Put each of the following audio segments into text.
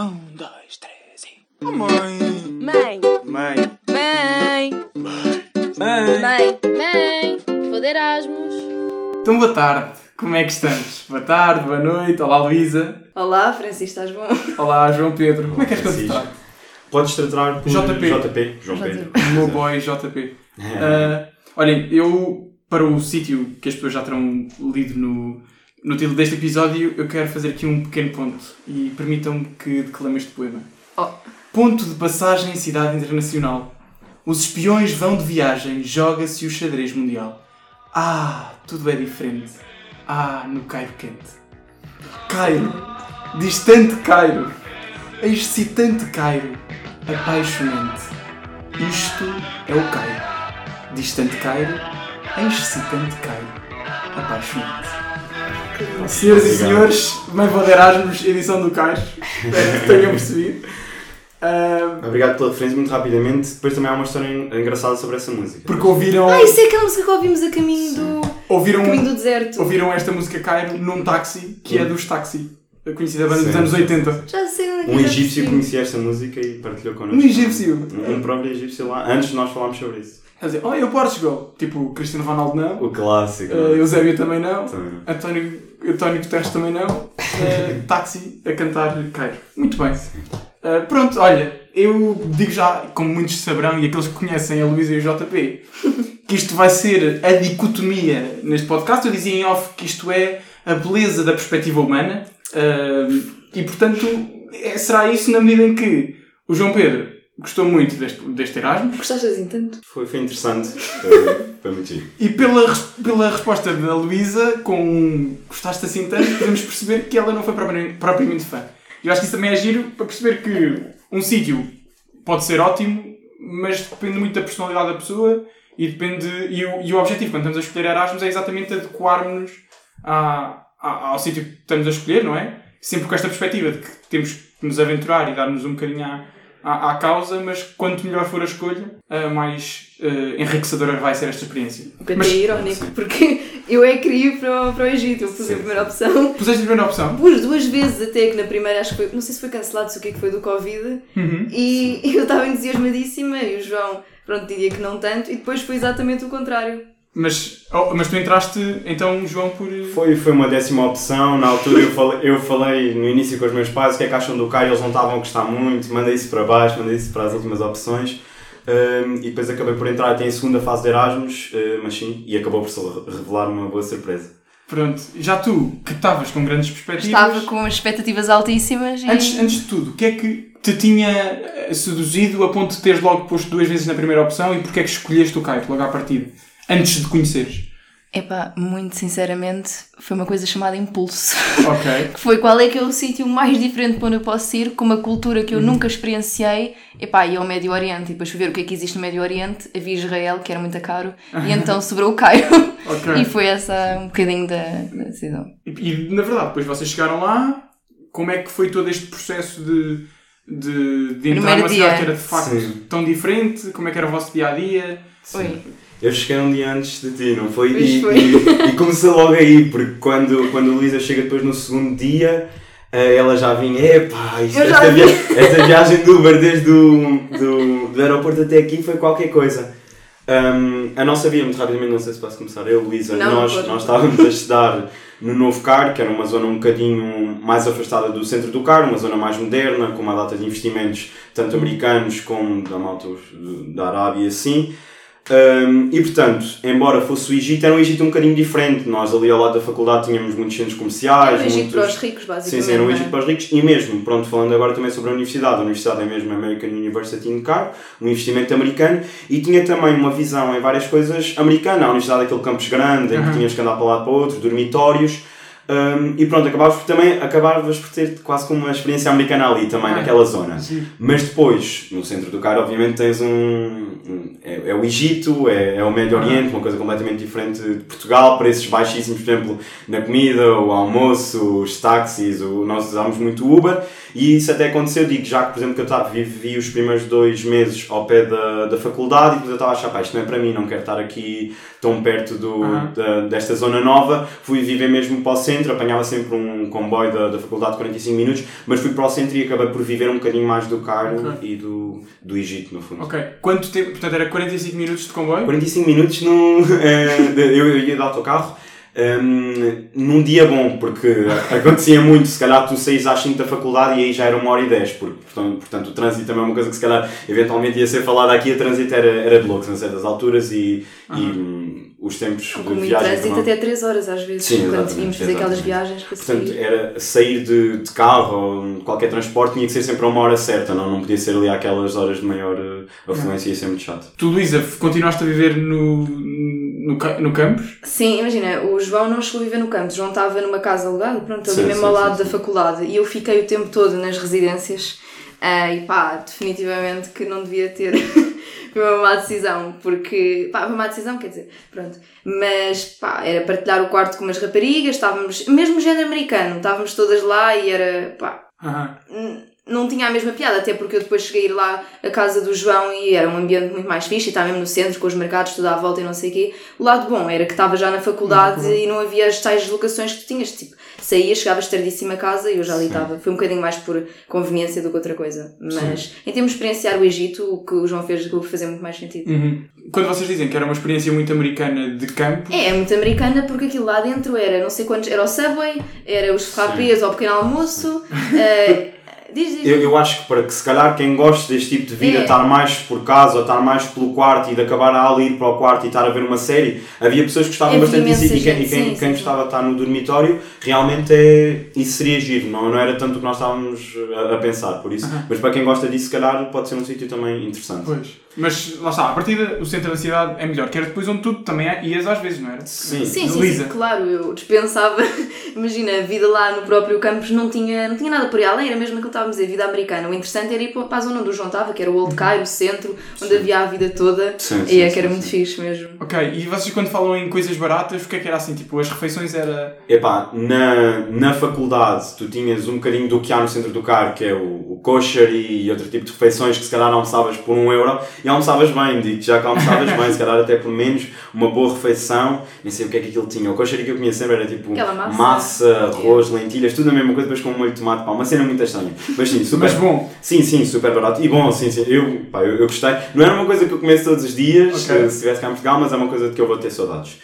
Um, dois, três e. Oh, mãe! Mãe, Mãe! mãe, Mãe! mãe, mãe, vou de Erasmus. Então, boa tarde. Como é que estamos? Boa tarde, boa noite. Olá, Luísa. Olá, Francisco, estás bom? Olá, João Pedro. Como é que és Francisco. Podes tratar por JP. JP. João Pedro. O meu boy JP. Ah, olhem, eu, para o sítio que as pessoas já terão lido no, no título deste episódio, eu quero fazer aqui um pequeno ponto. E permitam-me que declame este poema. Oh. Ponto de passagem em cidade internacional. Os espiões vão de viagem, joga-se o xadrez mundial. Ah, tudo é diferente. Ah, no Cairo quente. Cairo, distante Cairo, excitante Cairo, apaixonante. Isto é o Cairo. Distante Cairo, excitante Cairo, apaixonante. Senhoras e senhores, Mãe Vou de Erasmus, edição do Cairo. Espero que tenham percebido. Ah, Obrigado pela referência, muito rapidamente. Depois também há uma história engraçada sobre essa música. porque ouviram, Ah, isso é aquela música que ouvimos a caminho do, ouviram, caminho do deserto. ouviram esta música Cairo num táxi, que é Hum. dos táxi. A conhecida banda dos Sim. anos 80. Já sei onde é que Um egípcio conhecia esta música e partilhou connosco. Um egípcio? Um, um próprio egípcio lá, antes de nós falarmos sobre isso. Dizer, oh, eu Portugal. Tipo, Cristiano Ronaldo não. O clássico. Uh, Eusébio também não. Também. António, António Guterres também não. Uh, táxi a cantar Cairo. Muito bem. Uh, pronto, olha, eu digo já, como muitos saberão e aqueles que conhecem a Luísa e o JP, que isto vai ser a dicotomia neste podcast. Eu dizia em off que isto é a beleza da perspectiva humana. Uh, e portanto, é- será isso na medida em que o João Pedro gostou muito deste, deste Erasmus. Gostaste assim tanto? Foi, foi interessante. Foi, foi muito giro. E pela, pela resposta da Luísa, com um gostaste assim tanto, podemos perceber que ela não foi propriamente, propriamente fã. Eu acho que isso também é giro para perceber que um sítio pode ser ótimo, mas depende muito da personalidade da pessoa e depende. E o, e o objetivo, quando estamos a escolher Erasmus, é exatamente adequarmos-nos à- à- ao sítio que estamos a escolher, não é? Sempre com esta perspectiva de que temos que nos aventurar e dar-nos um bocadinho à, à, à causa, mas quanto melhor for a escolha, mais ah, enriquecedora vai ser esta experiência. Mas- é irónico, porque eu é que queria ir para o, para o Egito, eu pus a Sim. primeira opção. Puseste a primeira opção? Pus duas vezes até que na primeira, acho que foi, não sei se foi cancelado, se o que é que foi do Covid, Uhum. e eu estava entusiasmadíssima e o João, pronto, diria que não tanto, e depois foi exatamente o contrário. Mas, oh, mas tu entraste, então, João, por. Foi, foi uma décima opção. Na altura eu falei, eu falei no início com os meus pais o que é que acham do Caio, eles não estavam a gostar muito, mandei isso para baixo, mandei isso para as últimas opções. Um, e depois acabei por entrar até em segunda fase de Erasmus, uh, mas sim, e acabou por revelar uma boa surpresa. Pronto. Já tu, que estavas com grandes perspectivas. Estava com expectativas altíssimas e Antes, antes de tudo, o que é que te tinha eh, seduzido a ponto de teres logo posto duas vezes na primeira opção e porque é que escolheste o Caio logo à partida? Antes de conheceres. epá, muito sinceramente, foi uma coisa chamada impulso. Ok. que foi qual é que é o sítio mais diferente para onde eu posso ir, com uma cultura que eu nunca experienciei, epá, e ao Médio Oriente, e depois fui ver o que é que existe no Médio Oriente, havia Israel, que era muito caro, e então sobrou o Cairo. Ok. E foi essa um bocadinho da, da decisão. E, e, na verdade, depois vocês chegaram lá, como é que foi todo este processo de, de, de entrar Primeiro numa cidade que era de facto Sim. tão diferente? Como é que era o vosso dia a dia? Foi. Eu cheguei um dia antes de ti, não foi? E, foi. e, e comecei logo aí, porque quando, quando a Luísa chega depois no segundo dia, eh, ela já vinha, epá, isto, esta, vi." esta viagem do Uber desde o do, do aeroporto até aqui foi qualquer coisa. Um, a nossa via, muito rapidamente, não sei se posso começar, eu, Não, nós, pode. nós estávamos a estudar no Novo Car, que era uma zona um bocadinho mais afastada do centro do Car, uma zona mais moderna, com uma data de investimentos tanto americanos como da da Arábia e assim. Um, e portanto, embora fosse o Egito, era um Egito um bocadinho diferente. Nós ali ao lado da faculdade tínhamos muitos centros comerciais. Era um Egito muitos... para os ricos, basicamente. Sim, sim, era um é? Egito para os ricos. E mesmo, pronto, falando agora também sobre a universidade, a universidade é mesmo a American University in Car, um investimento americano, e tinha também uma visão em várias coisas americana. A universidade é aquele campus grande, em Uhum. que tinhas que andar para um lado para o outro, dormitórios. Um, e pronto, acabavas por, também acabavas por ter quase como uma experiência americana ali também, Ah, naquela zona. Sim. Mas depois, no centro do Cairo, obviamente tens um. um- é, é o Egito, é, é o Médio Oriente, uma coisa completamente diferente de Portugal, preços baixíssimos, por exemplo, na comida, o almoço, os táxis, o, nós usámos muito o Uber. E isso até aconteceu, digo já que, por exemplo, que eu tava, vivi os primeiros dois meses ao pé da, da faculdade e depois eu estava a achar, pá, isto não é para mim, não quero estar aqui tão perto do, Aham. da- desta zona nova. Fui viver mesmo para o centro, apanhava sempre um comboio da, da faculdade de 45 minutos, mas fui para o centro e acabei por viver um bocadinho mais do Cairo Ok. e do, do Egito, no fundo. Ok. Quanto tempo? Portanto, era 45 minutos de comboio? 45 minutos num, de- eu, eu ia de autocarro ehm, num dia bom, porque acontecia muito, se calhar tu saís às 5 da faculdade e aí já era uma hora e 10, porque, portanto, portanto o trânsito também é uma coisa que se calhar eventualmente ia ser falada aqui, o trânsito era, era de loucos em certas alturas e, e hum, os tempos Com de viagem trânsito também- até 3 horas às vezes, Sim, quando exatamente, tínhamos de fazer aquelas viagens para Portanto, sair. era sair de, de carro ou qualquer transporte tinha que ser sempre a uma hora certa, não, não podia ser ali àquelas horas de maior eh, afluência, ia ser muito chato. Tu, Luísa, continuaste a viver no, no, no campus? Sim, imagina, o João não chegou a viver no campo, o João estava numa casa alugada, pronto, ali Sim, mesmo sim, ao sim, lado sim. da faculdade, e eu fiquei o tempo todo nas residências, ah, e pá, definitivamente que não devia ter. Foi uma má decisão, porque. pá, foi uma má decisão, quer dizer, pronto. Mas, pá, era partilhar o quarto com umas raparigas, estávamos. mesmo género americano, estávamos todas lá e era. pá. Não tinha a mesma piada, até porque eu depois cheguei lá à casa do João e era um ambiente muito mais fixe, e estava mesmo no centro, com os mercados tudo à volta e não sei o quê. O lado bom era que estava já na faculdade e não havia as tais deslocações que tu tinhas, tipo, saías, chegavas tardíssimo a casa e eu já ali estava. Foi um bocadinho mais por conveniência do que outra coisa. Mas em termos de experienciar o Egito, o que o João fez acabou por fazer muito mais sentido. Uhum. Quando vocês dizem que era uma experiência muito americana de campo, É, é muito americana porque aquilo lá dentro era não sei quantos, era o Subway, era os frappés ao pequeno almoço. eh, diz, diz. Eu, eu acho que para que se calhar quem gosta deste tipo de vida, É. estar mais por casa, ou estar mais pelo quarto e de acabar a aula e ir para o quarto e estar a ver uma série, havia pessoas que gostavam Havia bastante disso e quem, e sim, quem sim, gostava de estar no dormitório, realmente é, isso seria giro, não, não era tanto o que nós estávamos a, a pensar, por isso. Mas para quem gosta disso, se calhar pode ser um sítio também interessante. pois. Mas lá está, a partida, o centro da cidade é melhor, que era depois onde tu também ias às vezes, não era? Sim. Sim, sim, sim, claro, eu dispensava, imagina, a vida lá no próprio campus não tinha, não tinha nada por aí além, era mesmo aquilo que estávamos a dizer, vida americana. O interessante era ir para a zona onde o João estava, que era o Old Cairo, o centro, onde havia a vida toda, Sim, e sim, é que sim, era sim. muito fixe mesmo. Ok, e vocês quando falam em coisas baratas, o que é que era assim? Tipo, as refeições era. Epá, na, na faculdade tu tinhas um bocadinho do que há no centro do carro, que é o, o kosher e outro tipo de refeições que se calhar almoçavas por um euro e almoçavas bem, digo já que almoçavas bem, se calhar até por menos, uma boa refeição, nem sei o que é que aquilo tinha. O kosher que eu conhecia sempre era tipo massa. massa, arroz, lentilhas, tudo a mesma coisa, depois com um molho de tomate, pá, uma cena muito estranha. Mas sim, super Mas bom, Sim, sim, super barato. E bom, sim, sim. Eu, pá, eu, eu gostei. Não era uma coisa que eu comesse todos os dias, Ok. eh, se estivesse cá em Portugal, mas é uma coisa de que eu vou ter saudades.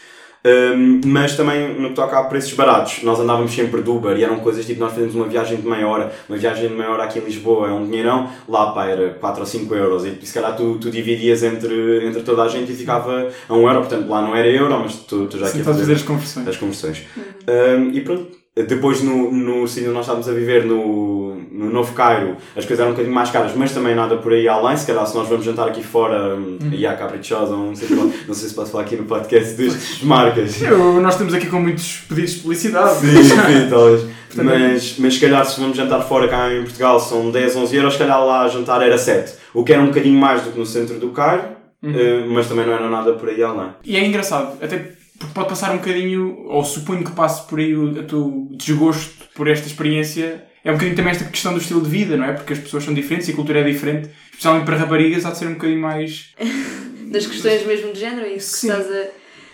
Hum, mas também no que toca a preços baratos, nós andávamos sempre de Uber e eram coisas tipo nós fazemos uma viagem de meia hora, uma viagem de meia hora aqui em Lisboa é um dinheirão, lá pá era 4 ou 5 euros e se calhar tu, tu dividias entre, entre toda a gente e ficava a 1 euro, portanto lá não era euro, mas tu, tu já sim, aqui a fazer as conversões. das conversões. Um, e pronto, depois no, no sítio onde nós estávamos a viver, no, no Novo Cairo, as coisas eram um bocadinho mais caras, mas também nada por aí além. Se calhar, se nós vamos jantar aqui fora, um, e há caprichosa, não sei, não sei se posso falar aqui no podcast das marcas. Eu, nós estamos aqui com muitos pedidos de publicidade. Sim, sim, talvez. Mas, mas se calhar se vamos jantar fora cá em Portugal são 10, 11 euros, se calhar lá jantar era 7. O que era um bocadinho mais do que no centro do Cairo, eh, mas também não era nada por aí além. E é engraçado, até porque pode passar um bocadinho, ou suponho que passe por aí o, o teu desgosto por esta experiência. É um bocadinho também esta questão do estilo de vida, não é? Porque as pessoas são diferentes e a cultura é diferente. Especialmente para raparigas, há de ser um bocadinho mais. Das questões mesmo de género, é isso que Sim. estás a.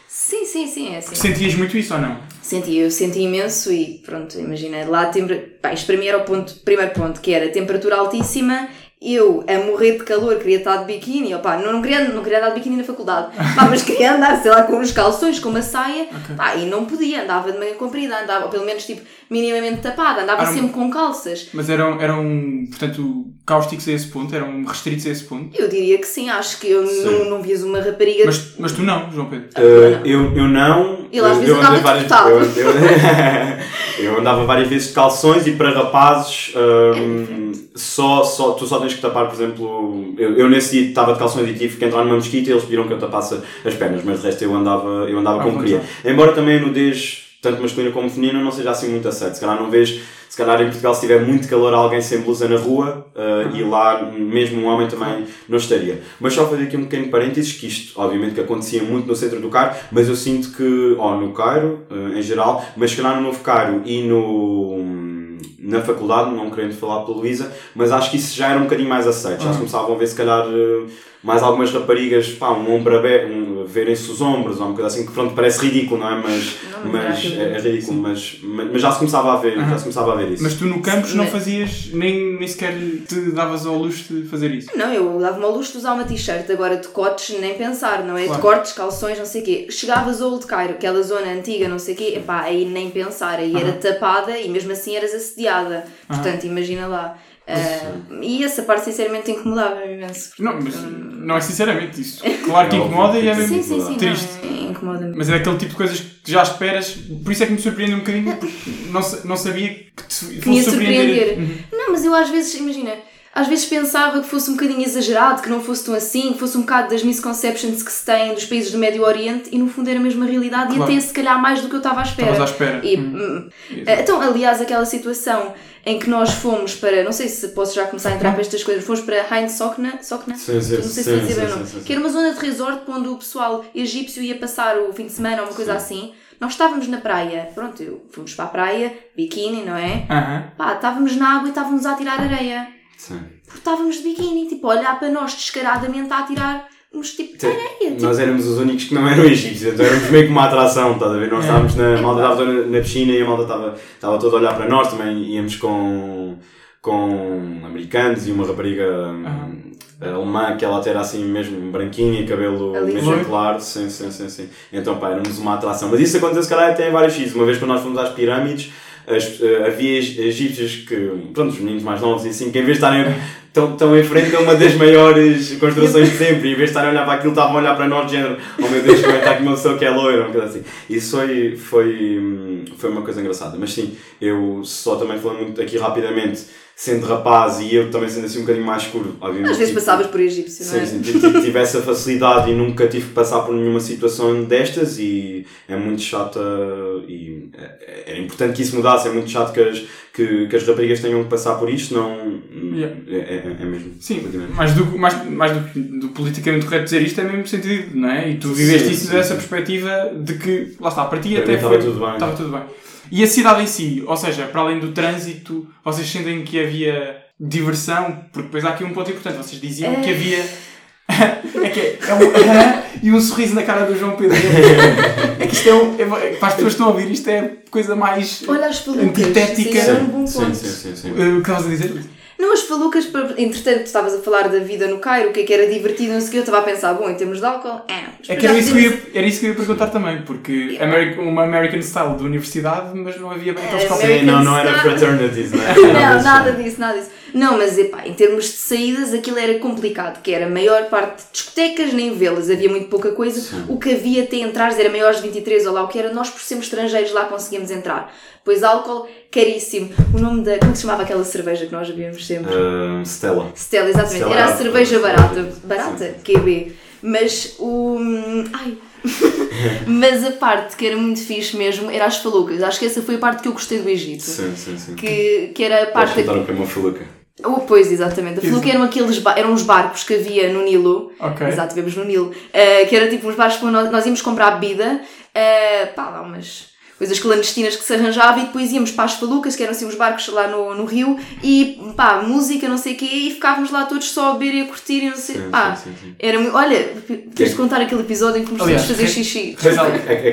Sim, sim, sim, é assim. Sentias muito isso ou não? Senti, eu senti imenso e pronto, imagina, lá tempera... Pá, isto para mim era o ponto, primeiro ponto, que era temperatura altíssima, eu a morrer de calor queria estar de biquíni, opá, não, não, queria, não queria andar de biquíni na faculdade, pá, mas queria andar, sei lá, com uns calções, com uma saia, pá, e não podia, andava de manhã comprida, andava, pelo menos tipo, minimamente tapada, andava Era um- sempre com calças. Mas eram, eram portanto, cáusticos a esse ponto? Eram restritos a esse ponto? Eu diria que sim, acho que eu Sim. não, não vias uma rapariga Mas, mas tu não, João Pedro. Uh, eu, eu não. Ele às eu, vezes andava várias descortado. eu, eu, eu andava várias vezes de calções e para rapazes um, só, só, tu só tens que tapar, por exemplo, eu, eu nesse dia estava de calções e tive que entrar numa mesquita e eles pediram que eu tapasse as pernas, mas de resto eu andava, eu andava Ah, como queria. Embora também a nudez, tanto masculina como feminina, não seja assim muito a certo. Se calhar não vês, se calhar em Portugal, se tiver muito calor, alguém sem blusa na rua uh, e lá mesmo um homem também não estaria. Mas só fazer aqui um pequeno parênteses, que isto obviamente que acontecia muito no centro do Cairo, mas eu sinto que, ó, no Cairo, uh, em geral, mas se calhar no Novo Cairo e no, na faculdade, não querendo falar pela Luísa, mas acho que isso já era um bocadinho mais aceito. Já se começavam a ver, se calhar, eh, mais algumas raparigas, pá, um ombro aberto, um, verem-se os ombros, ou uma coisa assim, que pronto, parece ridículo, não é? Mas, Não, mas é, é ridículo, mas, mas, mas já se começava a ver, já se começava a ver isso. Mas tu no campus não Mas- fazias, nem, nem sequer te davas ao luxo de fazer isso. Não, eu dava-me ao luxo de usar uma t-shirt, agora decotes nem pensar, não é? Claro. Decotes, calções, não sei o quê. Chegavas ao Old Cairo, aquela zona antiga, não sei o quê, epá, aí nem pensar, aí era tapada e mesmo assim eras assediada. Portanto, imagina lá. Ah, e essa parte sinceramente incomodava-me imenso. porque- Não, mas não é sinceramente isso. Claro que É incomoda e é mesmo Sim, sim, sim, triste. não, é- incomoda-me. Mas é daquele tipo de coisas que já esperas, por isso é que me surpreende um bocadinho, porque não, não sabia que te fosse ia surpreender. surpreender. Uhum. Não, mas eu às vezes, imagina, às vezes pensava que fosse um bocadinho exagerado, que não fosse tão assim, que fosse um bocado das misconceptions que se têm dos países do Médio Oriente e no fundo era a realidade Claro. e até se calhar mais do que eu estava à espera. Estavas à espera. E, Hum. hum, então, aliás, aquela situação em que nós fomos para, não sei se posso já começar a entrar para estas coisas, fomos para Hein Sokna, Sokna? Sim, sim, não sei se sim, dizer bem o sim, nome, sim, sim. que era uma zona de resort onde o pessoal egípcio ia passar o fim de semana ou uma coisa assim. Nós estávamos na praia, pronto, fomos para a praia, biquíni, não é? Aham. Pá, estávamos na água e estávamos a tirar areia. Sim. Porque estávamos de biquíni, tipo, a olhar para nós descaradamente a tirar-nos tipo de areia. Tipo, Nós éramos os únicos que não eram egípcios, então éramos meio que uma atração, estás a ver? Nós estávamos na, a malta estava na piscina e a malta estava, estava toda a olhar para nós, também íamos com, com americanos e uma rapariga hum, alemã que ela até era assim mesmo branquinha, cabelo Ali. mesmo Foi? claro, sim, sim, sim, sim. Então pá, éramos uma atração. Mas isso aconteceu se calhar até em vários sítios. Uma vez quando nós fomos às pirâmides, as, eh, havia eg- egípcios que, pronto, os meninos mais novos e assim, que em vez de estarem estão, estão em frente a uma das maiores construções de sempre, e em vez de estarem a olhar para aquilo, estavam a olhar para nós de género, oh meu Deus, como é que está aqui uma pessoa que é loira, uma coisa assim. Isso foi, foi, hum, foi uma coisa engraçada. Mas sim, eu só também falando muito aqui rapidamente, sendo rapaz e eu também sendo assim um bocadinho mais escuro, obviamente. às vezes tipo, passavas por egípcio, não é? Sim, sim, tive, tive- essa facilidade e nunca tive que passar por nenhuma situação destas e é muito chata e é, é importante que isso mudasse, é muito chato que as, que, que as raparigas tenham que passar por isto, não Yeah. é, é, é mesmo. Sim, mais do, mais, mais do, do politicamente correto dizer isto é mesmo sentido, não é? E tu viveste Sim, isso sim, dessa sim. perspectiva de que, lá está, para ti Para até foi, estava tudo bem. estava tudo bem. E a cidade em si, ou seja, para além do trânsito, vocês sentem que havia diversão? Porque depois há aqui um ponto importante, vocês diziam que havia. é que é, é um, e um sorriso na cara do João Pedro. É que isto é, um, é para as pessoas que estão a ouvir, isto é coisa mais. Olha Antitética. sim, um Sim, ponto. sim, sim, sim. Uh, o que estavas a dizer? Não, as falucas, entretanto, estavas a falar da vida no Cairo, o que é que era divertido, não sei o que, eu estava a pensar, bom, em termos de álcool, é. É que era isso que, eu ia, era isso que eu ia perguntar também, porque Ameri- uma American Style de universidade, mas não havia bem aqueles É, copos. American Sim, não, não era fraternities, não é? Não, nada disso, nada disso. Não, mas epá, em termos de saídas aquilo era complicado, que era a maior parte de discotecas, nem vê-las, havia muito pouca coisa. O que havia até entrares era maiores de 23 ou lá o que era, nós por sermos estrangeiros lá conseguíamos entrar. Pois álcool, caríssimo. O nome da. Como se chamava aquela cerveja que nós bebíamos sempre? Stella. Stella, exatamente. Stella Era a cerveja barata. Sim. Barata? QB. Mas o. Ai. Mas a parte que era muito fixe mesmo era as falucas. Acho que essa foi a parte que eu gostei do Egito. Sim, sim, sim. Que, que era a parte. contar o que é uma faluca? Oh, pois, exatamente. A faluca eram aqueles ba- eram os barcos que havia no Nilo. Ok. Exato, vemos no Nilo. eh, que era tipo uns barcos quando nós, nós íamos comprar bebida. eh, pá, lá umas coisas clandestinas que se arranjava e depois íamos para as falucas, que eram assim uns barcos lá no, no rio, e pá, música, não sei o quê, e ficávamos lá todos só a beber e a curtir e não sei. Sim, pá, sim, sim, sim. era muito. Olha, tens de contar aquele episódio em que começamos a fazer xixi. Algo- É, é,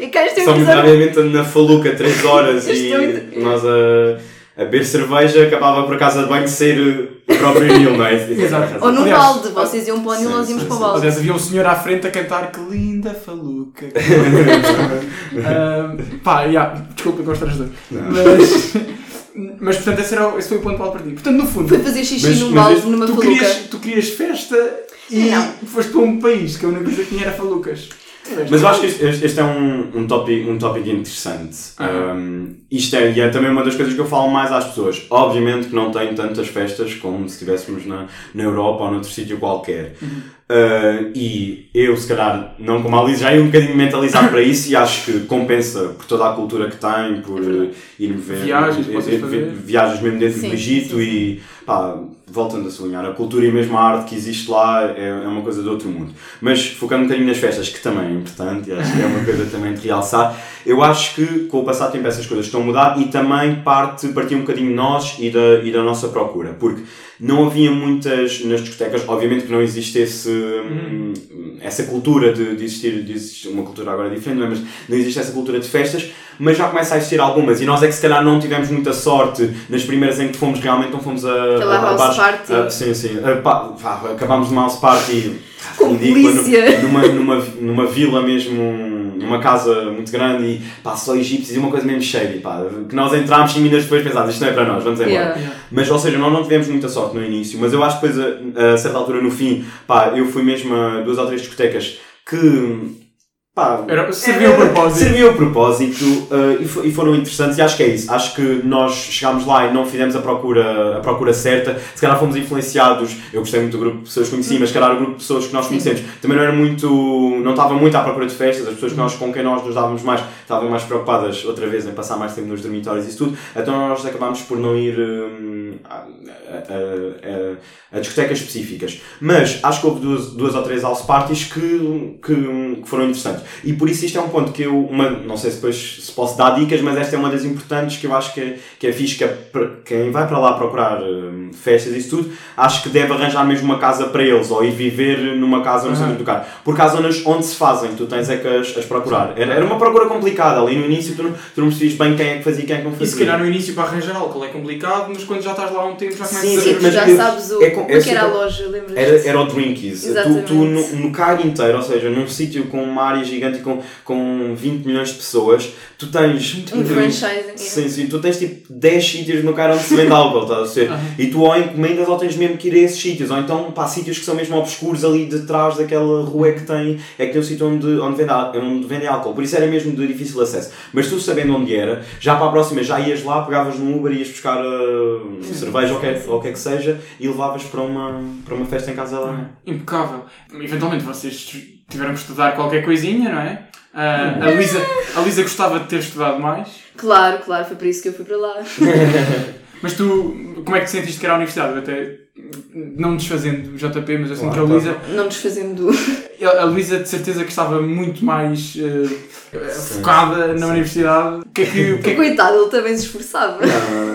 É que é um Só rapidamente na faluca 3 horas e nós a, a beber cerveja acabava por casa de banho de ser o próprio Nil, não é? Exato. Ou no Aliás, balde, vocês iam para o sim, nós íamos para o balde. Aliás, havia um senhor à frente a cantar que linda faluca. Ah, pá, yeah, desculpa constrangedor. Mas, mas portanto, esse, era, esse foi o ponto alto para ti. Portanto, no fundo, Foi fazer xixi Mas- num balde, numa tu faluca. querias, tu querias festa e Não. foste para um país que a única coisa que tinha era falucas. Mas eu acho que este, este- é um, um, tópico, um tópico interessante. Um, isto é, e é também uma das coisas que eu falo mais às pessoas. Obviamente que não tem tantas festas como se estivéssemos na, na Europa ou noutro sítio qualquer. Uh, e eu, se calhar, não como a Alice, já ia um bocadinho mentalizado para isso e acho que compensa por toda a cultura que tem, por uh, ir ver Viagens, vocês eh, fazer. viagens mesmo dentro Sim, do Egito sim, sim. e pá, voltando a sublinhar, a cultura e mesmo a arte que existe lá é, é uma coisa de outro mundo. Mas focando um bocadinho nas festas, que também é importante e acho que é uma coisa também de realçar, eu acho que com o passar do tempo essas coisas estão a mudar e também parte, partiu um bocadinho de nós e da, e da nossa procura, porque não havia muitas nas discotecas, obviamente que não existe esse, hum, essa cultura de, de, existir, de existir uma cultura agora diferente, não é? mas não existe essa cultura de festas, mas já começa a existir algumas e nós é que se calhar não tivemos muita sorte nas primeiras em que fomos realmente, não fomos a, Aquela a, a house bares- party. a- sim, sim, a, pá, pá, acabámos numa house party Com ridícula, polícia. numa, numa, numa vila mesmo, numa casa muito grande e pá, só egípcios e uma coisa mesmo cheia, pá, que nós entrámos 5 minutos depois pensámos, isto não é para nós, vamos embora. Yeah. Mas, ou seja, nós não tivemos muita sorte no início, mas eu acho que depois, a, a certa altura, no fim, pá, eu fui mesmo a duas ou três discotecas que, pá... Era- serviu o propósito. Serviu o propósito uh, e, e foram interessantes e acho que é isso. Acho que nós chegámos lá e não fizemos a procura, a procura certa. Se calhar fomos influenciados, eu gostei muito do grupo de pessoas que conheci, mas se calhar o grupo de pessoas que nós conhecemos também não era muito, não estava muito à procura de festas, as pessoas que nós, com quem nós nos dávamos mais estavam mais preocupadas outra vez em passar mais tempo nos dormitórios e isso tudo, então nós acabámos por não ir hum, a, a- a- a discotecas específicas. Mas acho que houve duas, duas ou três house parties que, que, que foram interessantes. E por isso isto é um ponto que eu, uma, não sei se depois se posso dar dicas, mas esta é uma das importantes que eu acho que, é- que é fixe, que é quem vai para lá procurar hum, festas e isso tudo, acho que deve arranjar mesmo uma casa para eles, ou ir viver numa casa no Aham. centro do carro. Porque há zonas onde se fazem, tu tens é que as, as procurar. Era, era uma procura complicada, ali no início tu não, tu não percebias bem quem é que fazia e quem é que não E fazia. se calhar no início para arranjar álcool é complicado, mas quando já estás lá há um tempo já começas Sim, a sim, Sim, mas já eu- sabes o, é com- é que era a loja, lembras Era, era o Drinkies. Tu, Exatamente. tu no, no Cairo inteiro, ou seja, num sítio com uma área gigante e com, com 20 milhões de pessoas, tu tens. Um franchising. Sim, sim, tu tens tipo 10 sítios no Cairo onde se vende álcool, estás a ser? E tu ou encomendas ou tens mesmo que ir a esses sítios, ou então pá, sítios que são mesmo obscuros ali detrás daquela rua que tem, é que tem um sítio onde, onde, vende, onde vende álcool. Por isso era mesmo de difícil acesso. Mas tu sabendo onde era, já para a próxima já ias lá, pegavas no Uber, ias buscar uh, cerveja ou o que, é- ou o que é que seja e levavas para uma, para uma festa em casa lá. Impecável. Eventualmente vocês tiveram que estudar qualquer coisinha, não é? Ah, a, Luísa, a Luísa gostava de ter estudado mais, Claro, claro, foi por isso que eu fui para lá. mas tu, como é que te sentiste que era a universidade? Eu até, não desfazendo o JP, mas eu sinto Claro, que a Luísa, Não desfazendo. a Luísa de certeza que estava muito mais eh, focada na universidade. Que é que. O que é. Coitado, ele também se esforçava. Não,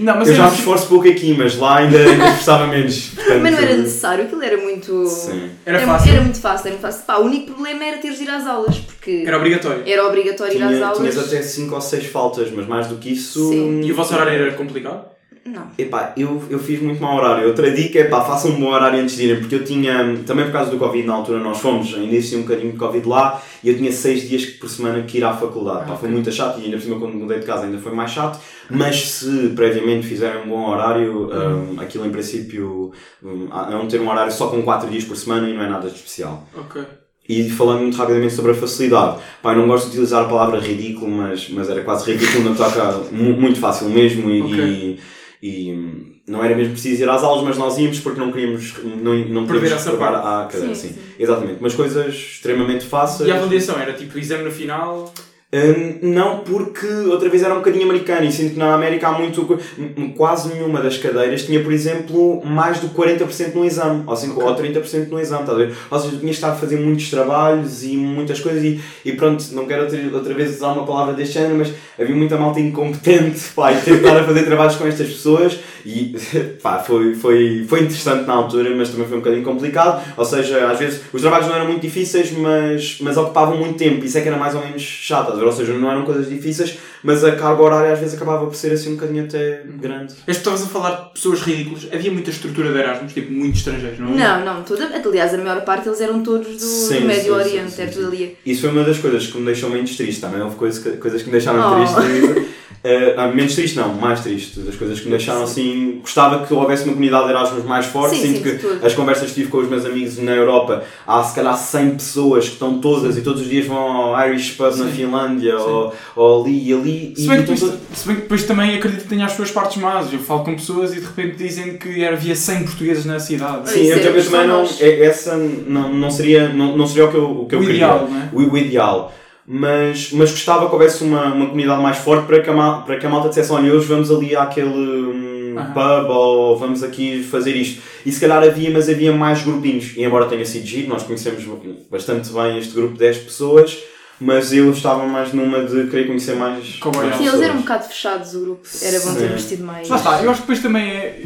mas eu já me esforço pouco aqui, mas lá ainda, ainda esforçava menos. Portanto, Mas não era necessário, aquilo era muito. Sim. Era era, fácil. era muito fácil, era muito fácil. Pá, o único problema era teres de ir às aulas, porque Era obrigatório. era obrigatório ir às Tinha, aulas. tinhas até 5 ou 6 faltas, mas mais do que isso. Sim. E o vosso horário era complicado? Não. Epá, eu, eu fiz muito mau horário. Outra dica é pá, façam um bom horário antes de irem, porque eu tinha, também por causa do Covid na altura, nós fomos, ainda existia um bocadinho de Covid lá, e eu tinha 6 dias por semana que ir à faculdade. Pá, foi muito chato, e ainda por cima quando mudei de casa ainda foi mais chato, mas se previamente fizerem um bom horário, um, aquilo em princípio um, é um ter um horário só com 4 dias por semana e não é nada de especial. Ok. E falando muito rapidamente sobre a facilidade, eu não gosto de utilizar a palavra ridículo, mas, mas era quase ridículo, não toca mu- muito fácil mesmo e, Ok. e, e, hum, não era mesmo preciso ir às aulas, mas nós íamos porque não queríamos, não, não Perder queríamos essa parte. à cadeira. Sim, Sim, sim. exatamente. Mas coisas extremamente fáceis. E a avaliação era tipo exame no final? Hum, não, porque outra vez era um bocadinho americano e sinto que na América há muito. co- m- Quase nenhuma das cadeiras tinha, por exemplo, mais do que 40% no exame, ou, assim, ou 30% no exame, estás a ver? Ou seja, de estar a fazer muitos trabalhos e muitas coisas e, e pronto, não quero outra, outra vez usar uma palavra deste género, mas havia muita malta incompetente, pá, e estar a fazer trabalhos com estas pessoas e, pá, foi, foi, foi interessante na altura, mas também foi um bocadinho complicado, ou seja, às vezes os trabalhos não eram muito difíceis, mas, mas ocupavam muito tempo, isso é que era mais ou menos chato, estás a ver? Ou seja, não eram coisas difíceis, mas a carga horária às vezes acabava por ser assim um bocadinho até grande. Mas tu estavas a falar de pessoas ridículas. Havia muita estrutura de Erasmus, tipo, muitos estrangeiros, não é? Não, não, toda, aliás, a maior parte eles eram todos do, Sim, do Médio sim, Oriente, sim, sim, era tudo ali. Isso foi uma das coisas que me deixou menos triste também. Houve coisas que, coisas que me deixaram Oh. triste. Uh, ah, menos triste não, mais triste. Das coisas que me deixaram assim. Gostava que houvesse uma comunidade de Erasmus mais forte. Sim, Sinto sim, que tudo. as conversas que tive com os meus amigos na Europa, há se calhar 100 pessoas que estão todas e todos os dias vão ao Irish Pub na Sim. Finlândia ou, ou ali e ali. Se bem, e que depois, se bem que depois também acredito que tenha as suas partes más. Eu falo com pessoas e de repente dizem que havia 100 portugues na cidade. Sim, eu é também não, é- essa não, não, seria, não, não seria o que eu, o que eu O queria. ideal, não é? O, o ideal. Mas, mas gostava que houvesse uma, uma comunidade mais forte para que a, mal, para que a malta dissesse: olha, hoje vamos ali àquele hum, Aham. pub ou vamos aqui fazer isto. E se calhar havia, mas havia mais grupinhos. E embora tenha sido giro, nós conhecemos bastante bem este grupo de 10 pessoas, mas eu estava mais numa de querer conhecer mais. Como é. Sim, eles eram um bocado fechados o grupo. Era bom Sim. ter vestido mais. Lá está, eu acho que depois também é.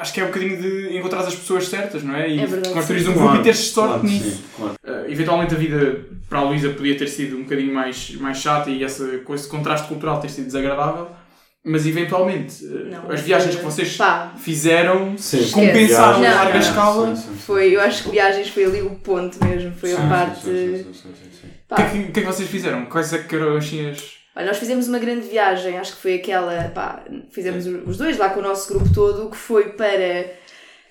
Acho que é um bocadinho de encontrar as pessoas certas, não é? E É verdade, sim. um grupo e teres sorte claro, nisso. sim, claro. Uh, eventualmente a vida para a Luísa podia ter sido um bocadinho mais, mais chata e essa, com esse contraste cultural ter sido desagradável, mas eventualmente uh, Não, as viagens eh, que vocês Pá, fizeram Sim. compensaram a larga escala. Sim, sim, sim. foi, eu acho que viagens foi ali o ponto mesmo. Foi a parte. O que, é que, que é que vocês fizeram? Quais é que eram assim as. Olha, nós fizemos uma grande viagem, acho que foi aquela, pá, fizemos os dois lá com o nosso grupo todo, que foi para.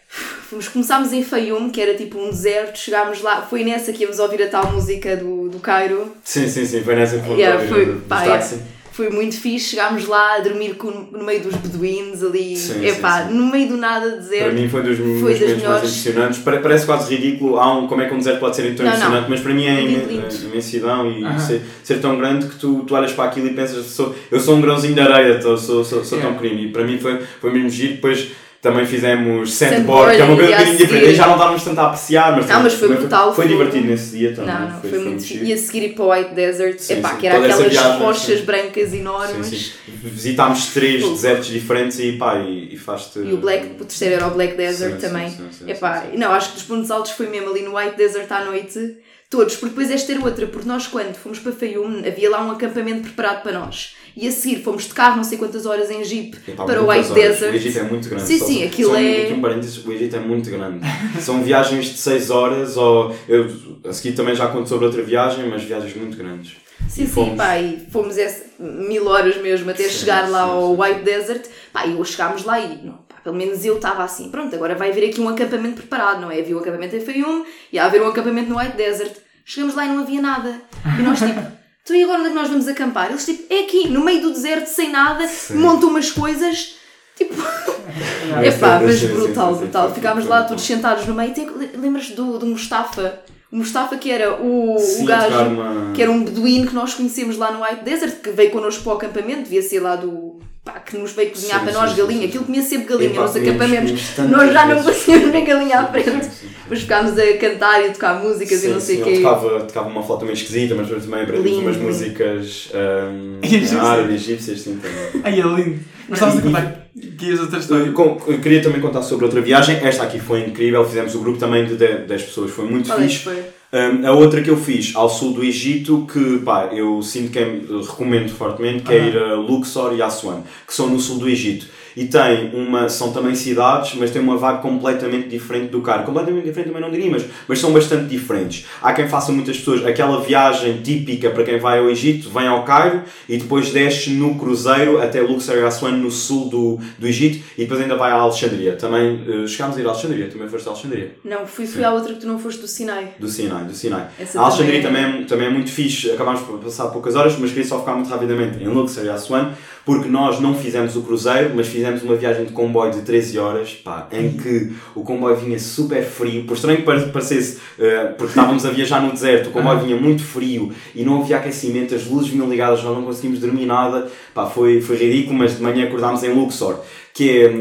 Fomos, começámos em Fayum, que era tipo um deserto, chegámos lá, foi nessa que íamos ouvir a tal música do, do Cairo, Sim, sim, sim, foi nessa que Yeah, foi, do, do pá, táxi. Foi muito fixe, chegámos lá a dormir com- no meio dos beduínos ali, Sim, epá, sim, sim. no meio do nada, Para deserto. mim foi dos Foi momentos mais melhores. impressionantes. Pare- Parece quase ridículo há um, como é que um deserto pode ser tão Não, não. impressionante, mas para mim é imen- a imensidão e ser, ser tão grande que tu, tu olhas para aquilo e pensas, sou, eu sou um grãozinho de areia, tô- sou, sou, sou tão Yeah. pequenino. E para mim foi, foi mesmo giro. Depois também fizemos sandboard, que é uma coisa um bocadinho diferente. E já não estávamos tanto a apreciar, mas, Não, mas foi também brutal, Foi, foi- divertido nesse dia também. Não, não, foi, muito giro. fixe. E a seguir ir para o White Desert, Sim, epá, sim. que era Toda aquelas rochas sim. brancas Sim, enormes. sim. Visitámos três Fogo. desertos diferentes e pá, e, e faz-te. E o Black, o terceiro era o Black Desert Sim, sim, também. sim, sim, Epá, sim, sim. não, acho que dos pontos altos foi mesmo ali no White Desert à noite, todos, porque depois esta era outra, porque nós quando fomos para Fayum havia lá um acampamento preparado para nós. E a seguir fomos de carro não sei quantas horas em Jeep Epá, para o White horas. Desert. O Egito é muito grande. Sim, Só- sim, aquilo só é- Aqui um parênteses, o Egito é muito grande. São viagens de 6 horas, ou eu a seguir também já conto sobre outra viagem, mas viagens muito grandes. Sim, E sim, fomos- pá, e fomos esse, mil horas mesmo até Sim, chegar lá sim, ao sim. White Desert. Pá, e chegámos lá e, não, pá, pelo menos eu estava assim, pronto, agora vai haver aqui um acampamento preparado, não é? Havia um acampamento em Fayum e ia haver um acampamento no White Desert. Chegamos lá e não havia nada. E nós tipo, então e agora onde é que nós vamos acampar? Eles tipo, é aqui, no meio do deserto, sem nada, montam umas coisas. Tipo, epá, sim, mas sim, sim, brutal, sim, brutal. sim, Ficámos sim, lá sim. todos sentados no meio. Tem- Lembras do, do Mustafa? O Mustafa que era o, Sim, o gajo uma- que era um beduíno que nós conhecemos lá no White Desert, que veio connosco para o acampamento, devia ser lá do. Pá, que nos veio cozinhar Sim, para nós sim, galinha. sim, Aquilo comia sempre galinha Epá, nos acampamentos. Nós já não conseguíamos ver galinha à frente. sim, sim, sim. Mas ficámos a cantar e a tocar músicas e não sei o ele quê. tocava, tocava uma flauta meio esquisita, mas também aprendemos umas músicas um, árabes, egípcias, sim, também. Ai, é lindo. Mas estavas a E- contar que ias outra história. Eu, queria também contar sobre outra viagem. Esta aqui foi incrível. Fizemos o grupo também de 10 10 pessoas. Foi muito Qual é fixe. foi? Um, a outra que eu fiz ao sul do Egito, que pá, eu sinto que é, recomendo fortemente, que é ir a Luxor e Aswan, que são no sul do Egito. E tem uma, são também cidades, mas tem uma vibe completamente diferente do Cairo. Completamente diferente também não diria, mas, mas são bastante diferentes. Há quem faça muitas pessoas aquela viagem típica para quem vai ao Egito, vem ao Cairo e depois desce no cruzeiro até Luxor e Aswan no sul do, do Egito e depois ainda vai a Alexandria. Também eh, chegámos a ir a Alexandria, também foste a Alexandria. Não, fui, fui à outra que tu não foste do Sinai. Do Sinai, do Sinai. Essa a Alexandria também também, é- também é muito fixe, acabámos por passar poucas horas, mas queria só ficar muito rapidamente em Luxor e Aswan, porque nós não fizemos o cruzeiro, mas fizemos uma viagem de comboio de 13 horas, pá, em que o comboio vinha super frio, por estranho que pare- parecesse, eh, porque estávamos a viajar no deserto, o comboio vinha muito frio e não havia aquecimento, as luzes vinham ligadas, nós não conseguimos dormir nada, pá, foi, foi ridículo, mas de manhã acordámos em Luxor que é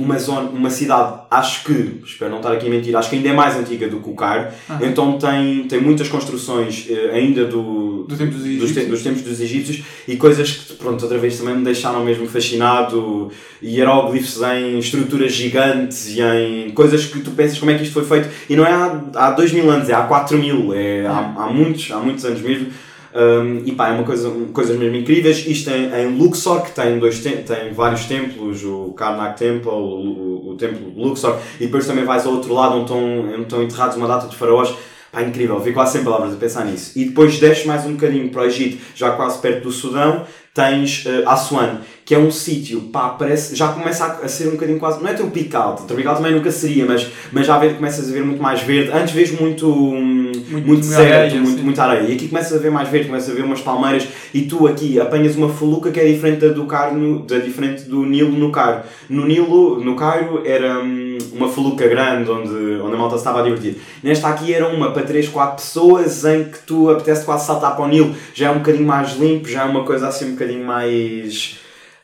uma zona, uma cidade, acho que, espero não estar aqui a mentir, acho que ainda é mais antiga do que o Cairo, então tem, tem muitas construções eh, ainda do, Do tempo dos egípcios. dos tempos dos egípcios e coisas que, pronto, outra vez também me deixaram mesmo fascinado, hieróglifos em estruturas gigantes e em coisas que tu pensas como é que isto foi feito, e não é há, há dois mil anos, é há quatro mil, é há, há muitos, há muitos anos mesmo, um, e pá, é uma coisa, coisas mesmo incríveis. Isto em, em Luxor, que tem, dois tem, tem vários templos, o Karnak Temple, o, o, o templo de Luxor, e depois também vais ao outro lado onde estão, onde estão enterrados uma data de faraós. Pá, incrível, vi quase sem palavras a pensar nisso. E depois desces mais um bocadinho para o Egito, já quase perto do Sudão, tens uh, Assuan, que é um sítio, pá, parece, já começa a, a ser um bocadinho quase, não é tropical, tropical também nunca seria, mas, mas já vê, começas a ver muito mais verde. Antes vês muito, hum, muito, muito deserto, areia, muito, sim. muita areia. E aqui começas a ver mais verde, começas a ver umas palmeiras e tu aqui apanhas uma feluca que é diferente da do Cairo, da diferente do Nilo no Cairo. No Nilo, no Cairo, era hum, uma feluca grande onde, onde a malta se estava a divertir. Nesta aqui era uma para 3, 4 pessoas em que tu apetece quase saltar para o Nilo. Já é um bocadinho mais limpo, já é uma coisa assim um bocadinho mais.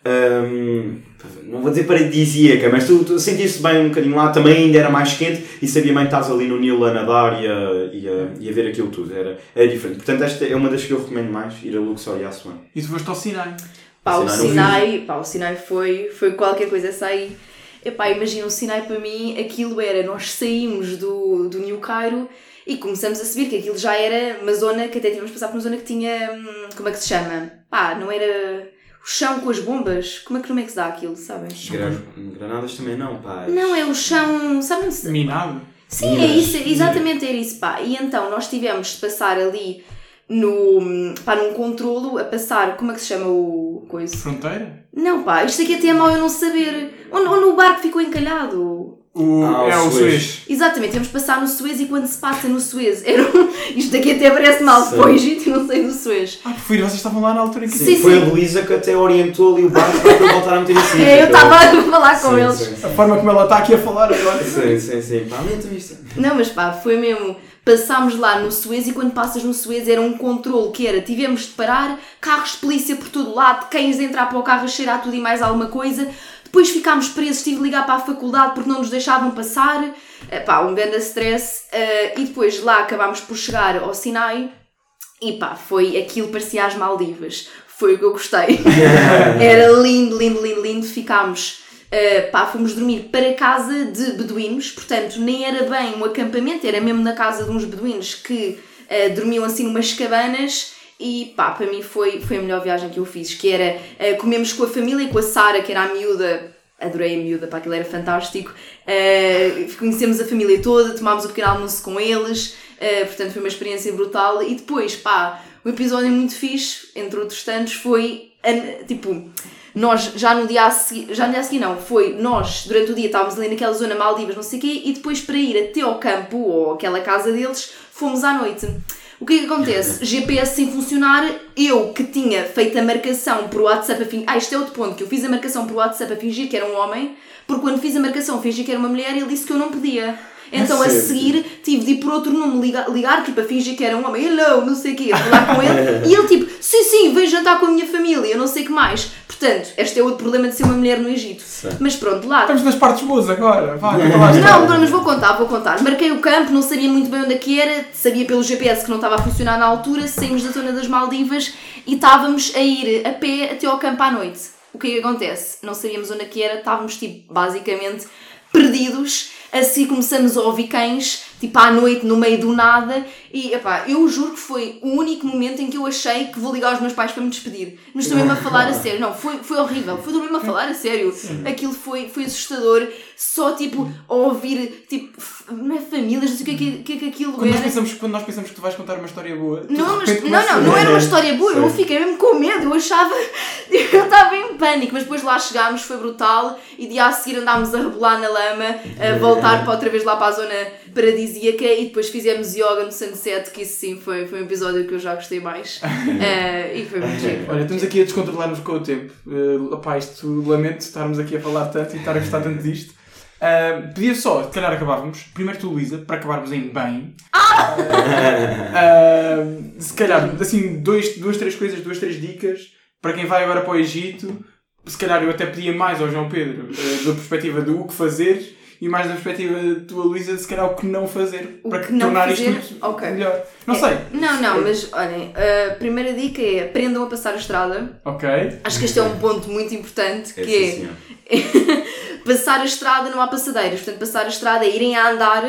Hum, não vou dizer paradisíaca, mas tu, tu sentiste bem um bocadinho lá, também ainda era mais quente e sabia bem que estás ali no Nilo a nadar e a, e a, e a ver aquilo tudo, era, era diferente. Portanto, esta é uma das que eu recomendo mais, ir a Luxor e a Assuan. E tu foste ao Sinai. Pá, o Sinai Sinai, pá, o Sinai foi, foi qualquer coisa essa aí. Epá, imagina, o Sinai para mim, aquilo era, nós saímos do, do New Cairo e começamos a subir, que aquilo já era uma zona que até tivemos de passar por uma zona que tinha, hum, como é que se chama? Pá, não era o chão com as bombas? Como é que, como é que se dá aquilo, sabes? Gra- Granadas também não, pá. Não, é o chão, sabem-se? Minado. Sim, é Minas. isso, exatamente era isso, pá. E então nós tivemos de passar ali no, pá, num controlo a passar, como é que se chama o coisa? Fronteira. Não, pá, isto aqui até é mau eu não saber. Ou, ou no barco ficou encalhado. O, Ah, o é o Suez. Suez. Exatamente, temos de passar no Suez e quando se passa no Suez, era um... isto daqui até parece mal Sim. depois, gente, não sei do Suez. Ah, prefiro, vocês estavam lá na altura em que. Sim, Foi sim. a Luísa que até orientou ali o barco para eu voltar a meter assim. É, eu estava a falar com Sim, eles. sim, sim. A forma como ela está aqui a falar agora. Sim, sim, sim. Pá, isto. Não, mas pá, foi mesmo. Passámos lá no Suez e quando passas no Suez era um controle que era, tivemos de parar, carros de polícia por todo lado, cães de entrar para o carro a cheirar tudo e mais alguma coisa. Depois ficámos presos, tive de ligar para a faculdade porque não nos deixavam passar. Pá, um grande stress. Eh, e depois lá acabámos por chegar ao Sinai e pá, foi aquilo parecia as Maldivas. Foi o que eu gostei. Era lindo, lindo, lindo, lindo. Ficámos, uh, pá, fomos dormir para casa de beduínos, portanto, nem era bem um acampamento, era mesmo na casa de uns beduínos que uh, dormiam assim numas cabanas. E pá, para mim foi, foi a melhor viagem que eu fiz, que era uh, comemos com a família, com a Sara, que era a miúda, adorei a miúda, pá, aquilo era fantástico. Uh, conhecemos a família toda, tomámos o pequeno almoço com eles, uh, portanto foi uma experiência brutal. E depois, pá, um episódio muito fixe, entre outros tantos, foi tipo. Nós já no dia a seguir, já no dia a seguir não, foi nós durante o dia estávamos ali naquela zona Maldivas, não sei o quê, e depois para ir até ao campo ou aquela casa deles, fomos à noite. O que é que acontece? GPS sem funcionar, eu que tinha feito a marcação por WhatsApp a fingir. Ah, isto é outro ponto, que eu fiz a marcação por WhatsApp a fingir que era um homem, porque quando fiz a marcação fingi que era uma mulher e ele disse que eu não podia. Então a seguir tive de ir por outro número ligar, ligar tipo a fingir que era um homem, hello, não sei o quê, a falar com ele, e ele tipo, sim, sim, venho jantar com a minha família, eu não sei o que mais. Portanto, este é outro problema de ser uma mulher no Egito. Mas pronto, lá. Estamos nas partes boas agora. Vá, a Não, história. mas vou contar, vou contar. Marquei o campo, não sabia muito bem onde é que era, sabia pelo GPS que não estava a funcionar na altura, saímos da zona das Maldivas e estávamos a ir a pé até ao campo à noite. O que é que acontece? Não sabíamos onde é que era, estávamos tipo, basicamente perdidos. Assim começamos a ouvir cães, tipo à noite, no meio do nada, e epá, eu juro que foi o único momento em que eu achei que vou ligar aos meus pais para me despedir. Mas estou mesmo a falar a sério, não, foi, foi horrível, foi mesmo a falar a sério. Aquilo foi, foi assustador, só tipo a ouvir, tipo, famílias, não sei o que é que, que, é que aquilo Quando nós, era. pensamos, quando nós pensamos que tu vais contar uma história boa. tu Não, mas, não, não, não era uma história boa, eu Sim. fiquei mesmo com medo, eu achava, eu estava em pânico, mas depois lá chegámos, foi brutal, e dia a seguir andámos a rebolar na lama, a voltar para outra vez lá para a zona paradisíaca, e depois fizemos yoga no sunset, que isso sim foi, foi um episódio que eu já gostei mais, Eh, e foi muito giro. Olha, estamos aqui a descontrolar-nos com o tempo. Uh, opá, isto lamento estarmos aqui a falar tanto e estar a gostar tanto disto. Uh, pedia só, se calhar acabávamos. Primeiro tu, Luísa, para acabarmos em bem. Uh, se calhar, assim, dois, duas, três coisas, duas, três dicas para quem vai agora para o Egito. Se calhar eu até pedia mais ao João Pedro, uh, da perspectiva do o que fazer e mais da perspectiva da tua, Luísa, se calhar o que não fazer O para que não tornar fazer? isto Ok. melhor. Não É, sei. Não, não, mas olhem, a primeira dica é aprendam a passar a estrada. Ok. Acho que este é um ponto muito importante, É, que sim, é senhor. passar a estrada não há passadeiras. Portanto, passar a estrada é irem a andar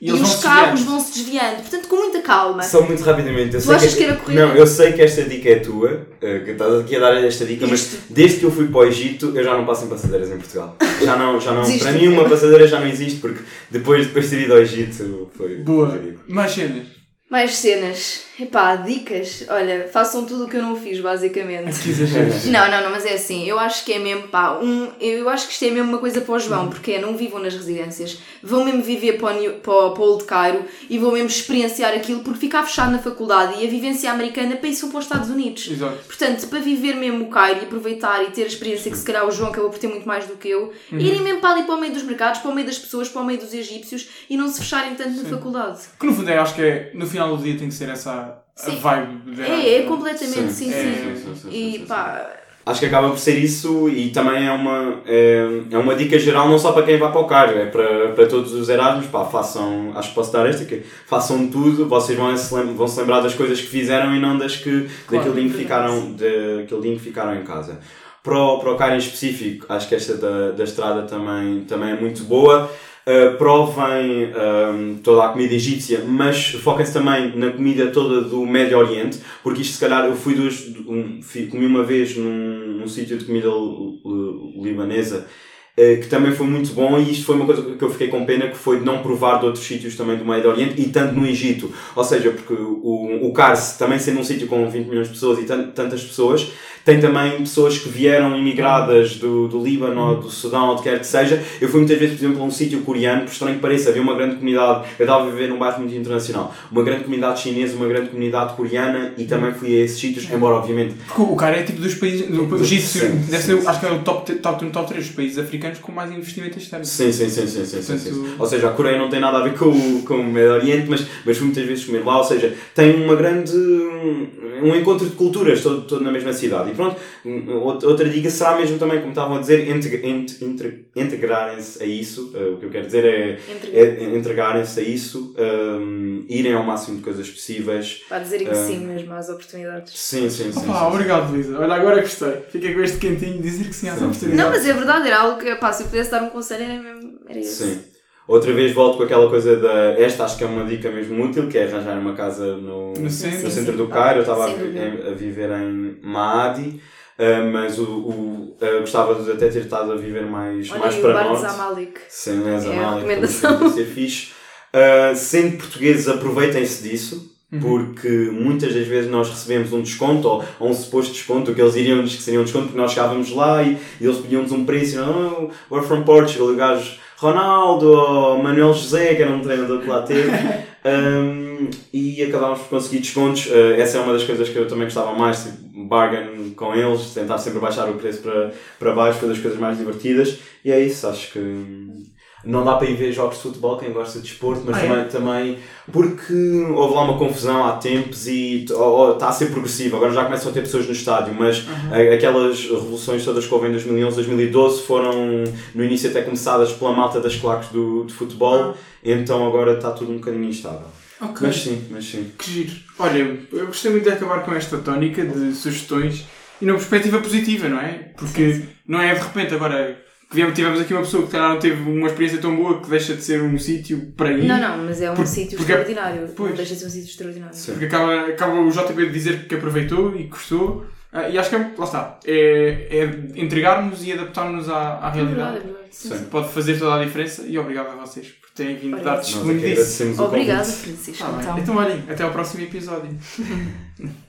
E e, os carros desviando. vão-se desviando. Portanto, com muita calma. Só muito rapidamente. Eu Tu sei achas que, que era correr? Não, eu sei que esta dica é tua, eh, que estás aqui a dar esta dica, mas Isto. desde que eu fui para o Egito eu já não passo em passadeiras em Portugal. Já não, já não, Desiste. para mim uma passadeira já não existe porque depois, depois de ter ido ao Egito foi Boa. ridículo. Mais cenas. Mais cenas. Epá, dicas. Olha, façam tudo o que eu não fiz, basicamente. Que exageros. Não, não, não, mas é assim, eu acho que é mesmo, pá, um, eu acho que isto é mesmo uma coisa para o João, porque é, não vivam nas residências, vão mesmo viver para o, para, para o Old Cairo e vão mesmo experienciar aquilo, porque ficar fechado na faculdade e a vivência americana isso para os Estados Unidos. Exato. Portanto, para viver mesmo o Cairo e aproveitar e ter a experiência que se calhar o João acabou por ter muito mais do que eu, irem mesmo para ali para o meio dos mercados, para o meio das pessoas, para o meio dos egípcios e não se fecharem tanto na faculdade. Que no fundo é, acho que é, no final do dia tem que ser essa Sim. vibe. É, é completamente, sim, sim. É, sim, sim, sim, E sim, pá, Acho que acaba por ser isso e também é uma, é, é uma dica geral não só para quem vai para o cargo, é para, para todos os Erasmus, pá, façam, acho que posso dar esta, que façam tudo, vocês vão se, lem- vão se lembrar das coisas que fizeram e não das que, daquele dia que ficaram, daquele dia que ficaram em casa. Para o, para o CAR em específico, acho que esta da, da estrada também, também é muito boa. Uh, provem um, toda a comida egípcia, mas foquem-se também na comida toda do Médio Oriente, porque isto se calhar eu fui duas, um, comi uma vez num, num sítio de comida li- li- libanesa eh, que também foi muito bom e isto foi uma coisa que eu fiquei com pena que foi de não provar de outros sítios também do Médio Oriente e tanto no Egito, ou seja, porque o, o Cars também sendo um sítio com 20 milhões de pessoas e tan- tantas pessoas tem também pessoas que vieram imigradas do, do Líbano ou do Sudão ou de quer que seja. Eu fui muitas vezes, por exemplo, a um sítio coreano, por estranho que pareça, havia uma grande comunidade. Eu estava a viver num bairro muito internacional. Uma grande comunidade chinesa, uma grande comunidade coreana e também fui a esses sítios, embora obviamente Porque o cara é tipo dos países. Do, o Egito deve ser, acho que é o top, top, top, top 3 dos países africanos com mais investimento externo. Sim, sim, sim, sim, sim, sim, sim. Ou seja, a Coreia não tem nada a ver com, o- com o Médio Oriente, mas, mas fui muitas vezes comer lá, ou seja, tem uma grande. um encontro de culturas todo, todo na mesma cidade. E pronto, um, outra outra dica será mesmo também, como estavam a dizer, integrarem-se a isso. Uh, o que eu quero dizer é, Entregar. é entregarem-se a isso, um, irem ao máximo de coisas possíveis. para dizerem que Ah. sim mesmo às oportunidades. Sim, sim, sim. Opa, sim. obrigado, Luísa. Olha, agora gostei. Fiquei com este cantinho de dizer que sim às Sim. oportunidades. Não, mas é verdade, era algo que, pá, se eu pudesse dar um conselho era mesmo, era isso. Sim. Outra vez volto com aquela coisa da. Esta acho que é uma dica mesmo útil, que é arranjar uma casa no, No centro. no centro do Sim. Cairo. Eu estava a, a viver em Maadi, ah, mas o, o, ah, gostava de até ter estado a viver mais, Olha mais para norte. Zamalik. Lesa É a mal, recomendação. ser fixe. Ah, sendo portugueses, aproveitem-se disso. Porque muitas das vezes nós recebemos um desconto ou, ou um suposto desconto, que eles iriam dizer que seria um desconto, porque nós chegávamos lá e, e eles pediam-nos um preço e não, oh, we're from Portugal, e o gajo Ronaldo ou Manuel José, que era um treinador que lá teve, Um, e acabámos por conseguir descontos. Uh, essa é uma das coisas que eu também gostava mais, tipo, bargain com eles, tentar sempre baixar o preço para, para baixo, foi das coisas mais divertidas. E é isso, acho que não dá para ir ver jogos de futebol, quem gosta de desporto, mas Ah, é? também, também porque houve lá uma confusão há tempos e está a ser progressivo. Agora já começam a ter pessoas no estádio, mas a- aquelas revoluções todas que houve em 2011, 2012 foram no início até começadas pela malta das claques do, de futebol, então agora está tudo um bocadinho instável. Ok. Mas sim, mas sim. Que giro. Olha, eu- gostei muito de acabar com esta tónica de sugestões e numa perspectiva positiva, não é? Porque não é de repente agora tivemos aqui uma pessoa que se calhar não teve uma experiência tão boa que deixa de ser um sítio para ir. Não, não, mas é um Por- sítio porque- extraordinário. pois. Não deixa de ser um sítio extraordinário. Sim. Porque acaba, acaba o JP de dizer que aproveitou e gostou. Ah, e acho que é, lá está, é, é entregarmos e adaptarmos à, à É verdade, realidade. é verdade. Sim, Sim. sim. Pode fazer toda a diferença e obrigado a vocês por terem vindo Olha, dar Nós testemunho disso. agradecemos o Obrigada, convite. Francisco. Então. Então olhem, até ao próximo episódio.